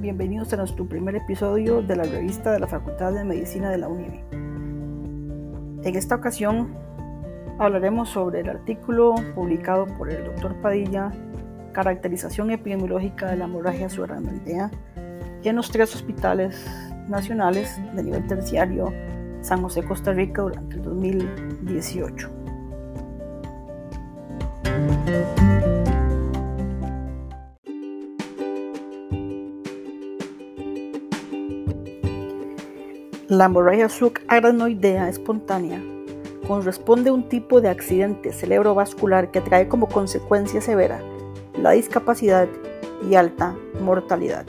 Bienvenidos a nuestro primer episodio de la revista de la Facultad de Medicina de la UNIVE. En esta ocasión hablaremos sobre el artículo publicado por el Dr. Padilla, Caracterización epidemiológica de la hemorragia subaracnoidea en los tres hospitales nacionales de nivel terciario San José, Costa Rica durante el 2018. La hemorragia subaracnoidea espontánea corresponde a un tipo de accidente cerebrovascular que trae como consecuencia severa la discapacidad y alta mortalidad.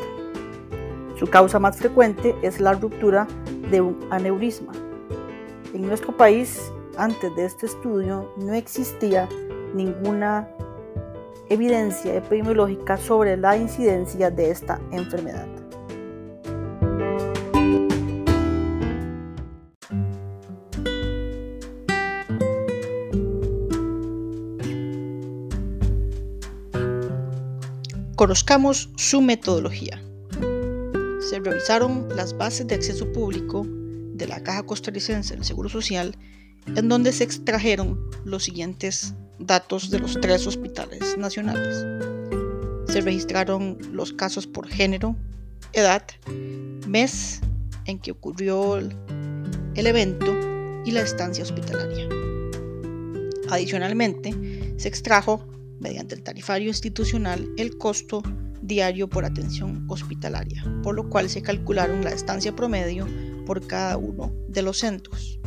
Su causa más frecuente es la ruptura de un aneurisma. En nuestro país, antes de este estudio, no existía ninguna evidencia epidemiológica sobre la incidencia de esta enfermedad. Conozcamos su metodología. Se revisaron las bases de acceso público de la Caja Costarricense del Seguro Social, en donde se extrajeron los siguientes datos de los tres hospitales nacionales. Se registraron los casos por género, edad, mes en que ocurrió el evento y la estancia hospitalaria. Adicionalmente, se extrajo mediante el tarifario institucional el costo diario por atención hospitalaria, por lo cual se calcularon la estancia promedio por cada uno de los centros.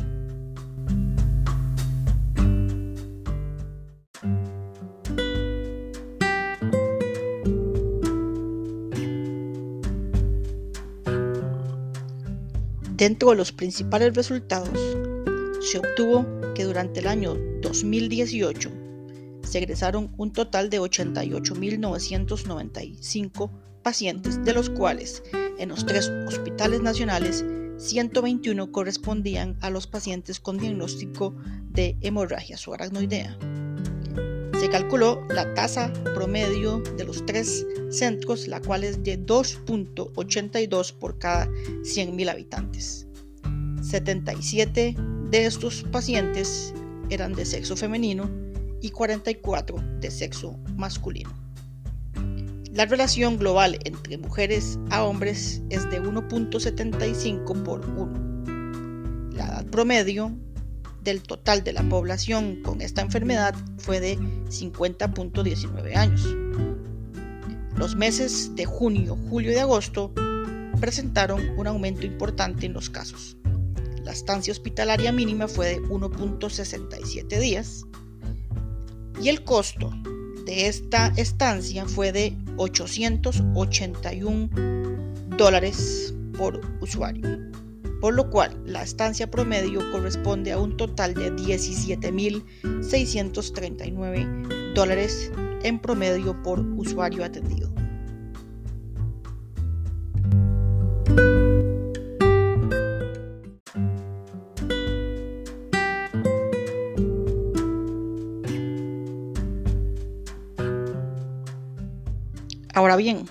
Dentro de los principales resultados, se obtuvo que durante el año 2018 se egresaron un total de 88.995 pacientes, de los cuales en los tres hospitales nacionales 121 correspondían a los pacientes con diagnóstico de hemorragia subaracnoidea. Se calculó la tasa promedio de los tres centros, la cual es de 2.82 por cada 100.000 habitantes. 77 de estos pacientes eran de sexo femenino y 44 de sexo masculino. La relación global entre mujeres a hombres es de 1.75 por 1. La edad promedio del total de la población con esta enfermedad fue de 50.19 años. Los meses de junio, julio y agosto presentaron un aumento importante en los casos. La estancia hospitalaria mínima fue de 1.67 días y el costo de esta estancia fue de 881 dólares por usuario, por lo cual la estancia promedio corresponde a un total de 17.639 dólares en promedio por usuario atendido. Ahora bien,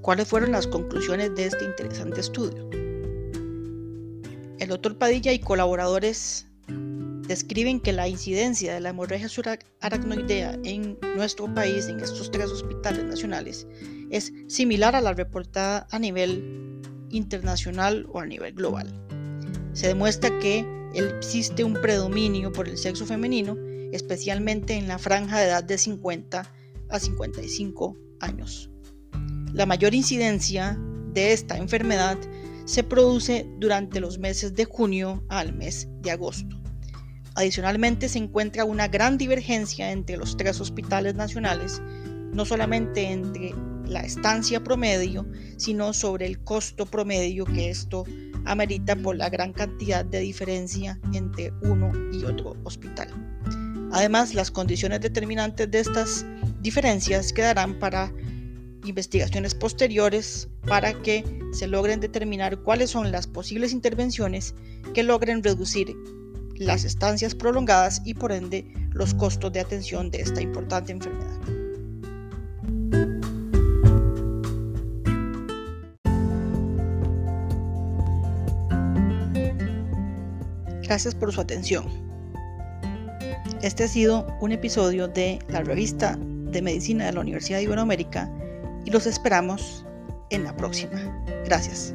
¿cuáles fueron las conclusiones de este interesante estudio? El doctor Padilla y colaboradores describen que la incidencia de la hemorragia subaracnoidea en nuestro país, en estos tres hospitales nacionales, es similar a la reportada a nivel internacional o a nivel global. Se demuestra que existe un predominio por el sexo femenino, especialmente en la franja de edad de 50 a 55 años. La mayor incidencia de esta enfermedad se produce durante los meses de junio al mes de agosto. Adicionalmente se encuentra una gran divergencia entre los tres hospitales nacionales, no solamente entre la estancia promedio, sino sobre el costo promedio que esto amerita por la gran cantidad de diferencia entre uno y otro hospital. Además, las condiciones determinantes de estas diferencias quedarán para investigaciones posteriores para que se logren determinar cuáles son las posibles intervenciones que logren reducir las estancias prolongadas y por ende los costos de atención de esta importante enfermedad. Gracias por su atención. Este ha sido un episodio de la revista de Medicina de la Universidad de Iberoamérica y los esperamos en la próxima. Gracias.